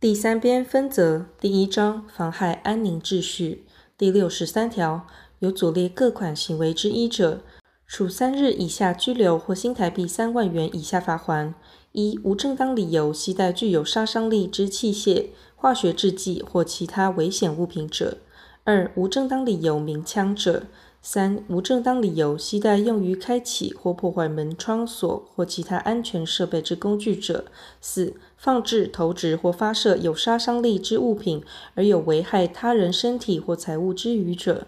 第三编分则第一章妨害安宁秩序第六十三条，有左列各款行为之一者，处三日以下拘留或新台币三万元以下罚锾：一、无正当理由携带具有杀伤力之器械、化学制剂或其他危险物品者；二、无正当理由鸣枪者。三、无正当理由携带用于开启或破坏门窗锁或其他安全设备之工具者；四、放置、投掷或发射有杀伤力之物品而有危害他人身体或财物之余者；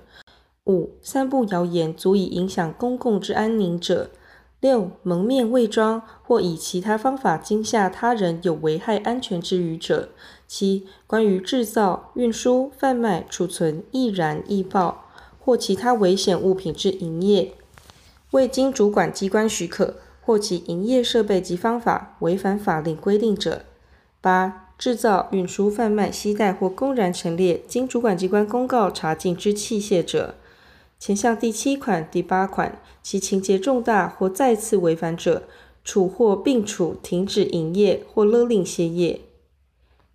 五、散布谣言足以影响公共之安宁者；六、蒙面伪装或以其他方法惊吓他人有危害安全之余者；七、关于制造、运输、贩卖、储存、易燃、易爆。或其他危险物品之营业，未经主管机关许可，或其营业设备及方法违反法令规定者；八、制造、运输、贩卖、携带或公然陈列经主管机关公告查禁之器械者。前项第七款、第八款，其情节重大或再次违反者，处或并处停止营业或勒令歇业。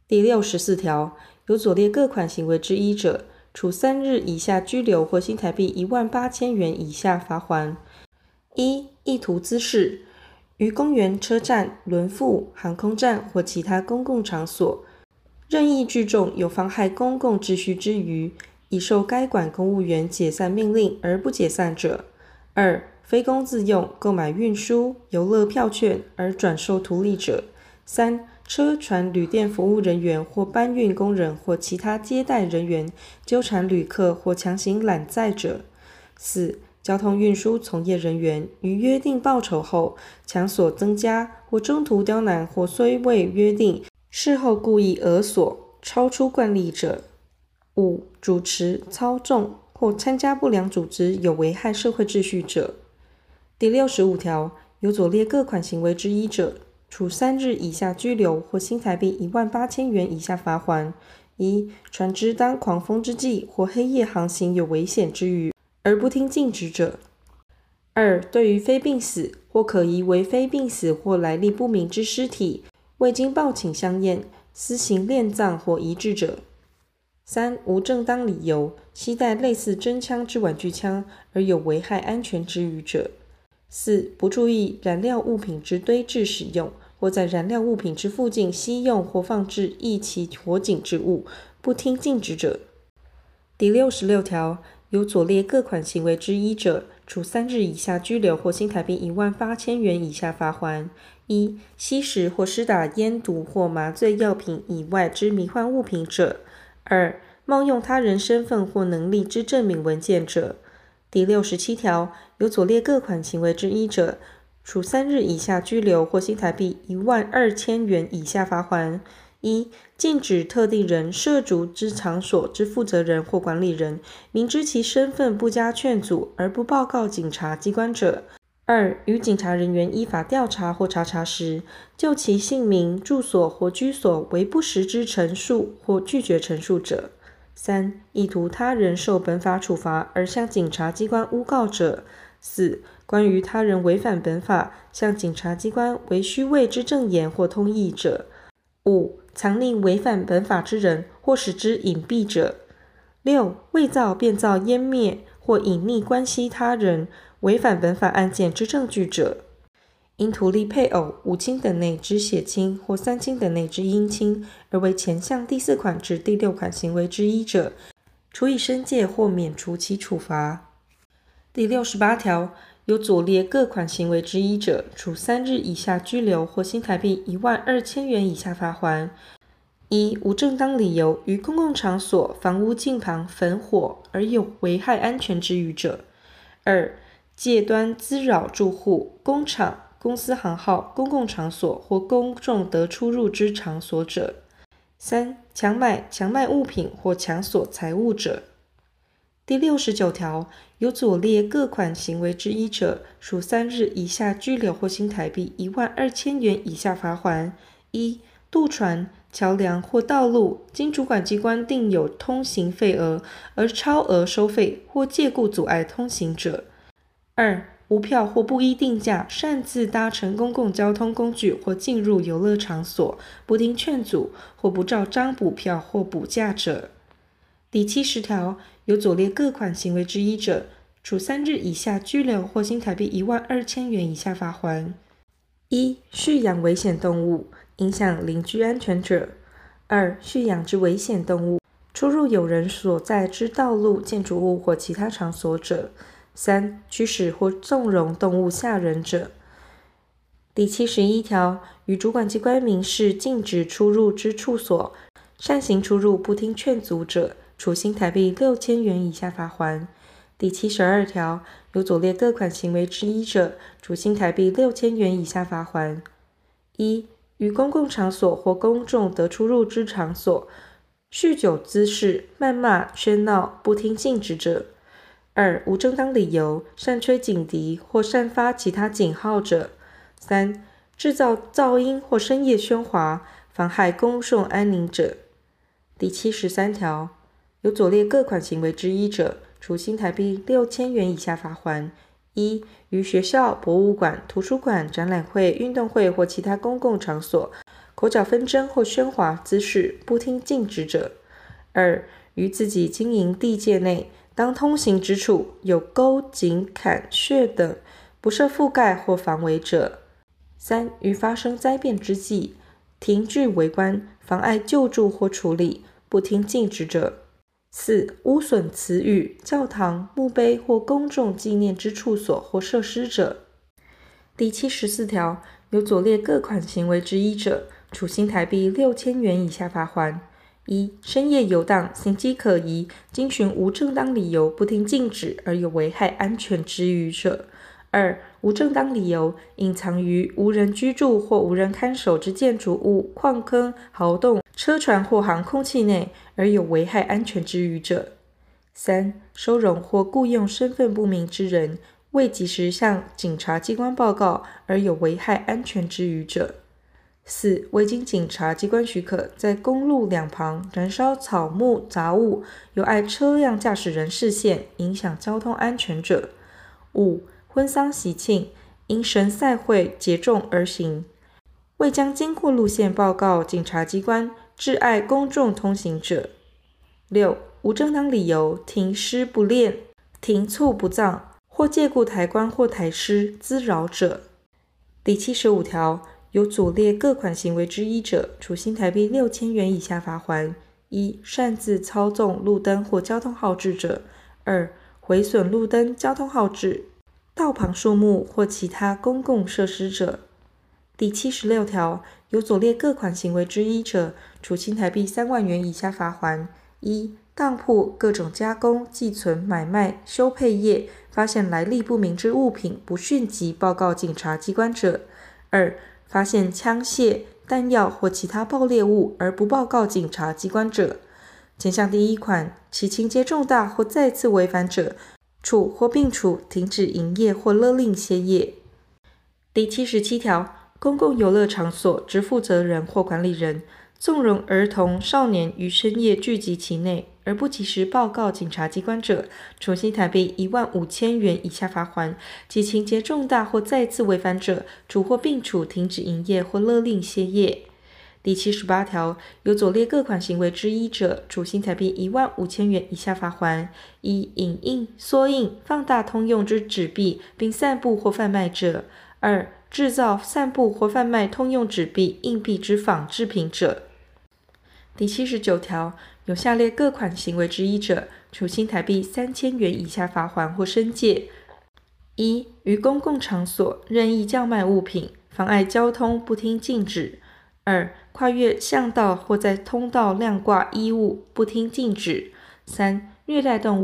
第六十四条，有左列各款行为之一者。处三日以下拘留或新台币一万八千元以下罚锾：一、意图滋事，于公园、车站、轮复、航空站或其他公共场所，任意聚众有妨害公共秩序之余，已受该管公务员解散命令而不解散者；二、非公自用购买运输游乐票券而转售图利者；三、车船旅店服务人员或搬运工人或其他接待人员纠缠旅客或强行揽载者；四、交通运输从业人员于约定报酬后强索增加或中途刁难或虽未约定，事后故意讹索超出惯例者；五、主持、操纵或参加不良组织有危害社会秩序者。第六十五条，有左列各款行为之一者。处三日以下拘留或新台币一万八千元以下罚锾：一、船只当狂风之际或黑夜航行有危险之余而不听禁止者；二、对于非病死或可疑为非病死或来历不明之尸体，未经报请相验，私行殓葬或遗置者；三、无正当理由携带类似真枪之玩具枪而有危害安全之余者。四、不注意燃料物品之堆置使用，或在燃料物品之附近吸用或放置易起火警之物，不听禁止者。第六十六条，有左列各款行为之一者，处三日以下拘留或新台币一万八千元以下罚锾：一、吸食或施打烟毒或麻醉药品以外之迷幻物品者；二、冒用他人身份或能力之证明文件者。第六十七条，有左列各款行为之一者，处三日以下拘留或新台币一万二千元以下罚锾：一、禁止特定人涉足之场所之负责人或管理人，明知其身份不加劝阻而不报告警察机关者；二、与警察人员依法调查或查查时，就其姓名、住所或居所为不实之陈述或拒绝陈述者。三、意图他人受本法处罚而向警察机关诬告者；四、关于他人违反本法向警察机关为虚伪之证言或通译者；五、藏匿违反本法之人或使之隐蔽者；六、伪造、变造、湮灭或隐匿关系他人违反本法案件之证据者。因图利配偶、五亲等内之血亲或三亲等内之姻亲而为前项第四款至第六款行为之一者，处以申诫或免除其处罚。第六十八条，有左列各款行为之一者，处三日以下拘留或新台币一万二千元以下罚锾：一、无正当理由于公共场所、房屋近旁焚火而有危害安全之虞者；二、借端滋扰住户、工厂。公司行号、公共场所或公众得出入之场所者；三、强买、强卖物品或强索财物者。第六十九条，有左列各款行为之一者，处三日以下拘留或新台币一万二千元以下罚锾：一、渡船、桥梁或道路，经主管机关定有通行费额而超额收费或借故阻碍通行者；二、无票或不依定价擅自搭乘公共交通工具或进入游乐场所，不听劝阻或不照章补票或补价者。第七十条，有左列各款行为之一者，处三日以下拘留或新台币一万二千元以下罚锾。一、蓄养危险动物，影响邻居安全者；二、蓄养之危险动物，出入有人所在之道路、建筑物或其他场所者。三、驱使或纵容动物吓人者。第七十一条，与主管机关明示禁止出入之处所，擅行出入不听劝阻者，处新台币六千元以下罚锾。第七十二条，有左列各款行为之一者，处新台币六千元以下罚锾。一、于公共场所或公众得出入之场所，酗酒滋事、谩骂、喧闹、不听禁止者。二、无正当理由擅吹警笛或散发其他警号者；三、制造噪音或深夜喧哗，妨害公众安宁者。第七十三条，有左列各款行为之一者，处新台币六千元以下罚锾：一、于学校、博物馆、图书馆、展览会、运动会或其他公共场所，口角纷争或喧哗滋事，不听禁止者；二、于自己经营地界内。当通行之处有沟、井、坎、穴等，不设覆盖或防围者；三、于发生灾变之际，停据围观，妨碍救助或处理，不听禁止者；四、污损祠宇、教堂、墓碑或公众纪念之处所或设施者。第七十四条，有左列各款行为之一者，处新台币六千元以下罚锾。一、深夜游荡，形迹可疑，经寻无正当理由不听禁止而有危害安全之虞者；二、无正当理由隐藏于无人居住或无人看守之建筑物、矿坑、壕洞、车船或航空器内而有危害安全之虞者；三、收容或雇用身份不明之人，未及时向警察机关报告而有危害安全之虞者。四、未经警察机关许可，在公路两旁燃烧草木杂物，有碍车辆驾驶人视线，影响交通安全者；五、婚丧喜庆因神赛会结众而行，未将经过路线报告警察机关，致碍公众通行者；六、无正当理由停尸不敛、停厝不葬，或借故抬棺或抬尸滋扰者。第七十五条。有左列各款行为之一者，处新台币六千元以下罚锾：一、擅自操纵路灯或交通号志者；二、毁损路灯、交通号志、道旁树木或其他公共设施者。第七十六条，有左列各款行为之一者，处新台币三万元以下罚锾：一、当铺各种加工、寄存、买卖、修配业，发现来历不明之物品，不迅即报告警察机关者；二、发现枪械、弹药或其他爆裂物而不报告警察机关者，前项第一款，其情节重大或再次违反者，处或并处停止营业或勒令歇业。第七十七条，公共游乐场所之负责人或管理人，纵容儿童、少年于深夜聚集其内，而不及时报告警察机关者，处新台币一万五千元以下罚锾；其情节重大或再次违反者，处或并处停止营业或勒令歇业。第七十八条，有左列各款行为之一者，处新台币一万五千元以下罚锾：一、影印、缩印、放大通用之纸币，并散布或贩卖者；二、制造、散布或贩卖通用纸币、硬币之仿制品者。第七十九条。有下列各款行为之一者，处新台币三千元以下罚款或申诫：一、于公共场所任意叫卖物品，妨碍交通，不听禁止；二、跨越巷道或在通道晾挂衣物，不听禁止；三、虐待动物。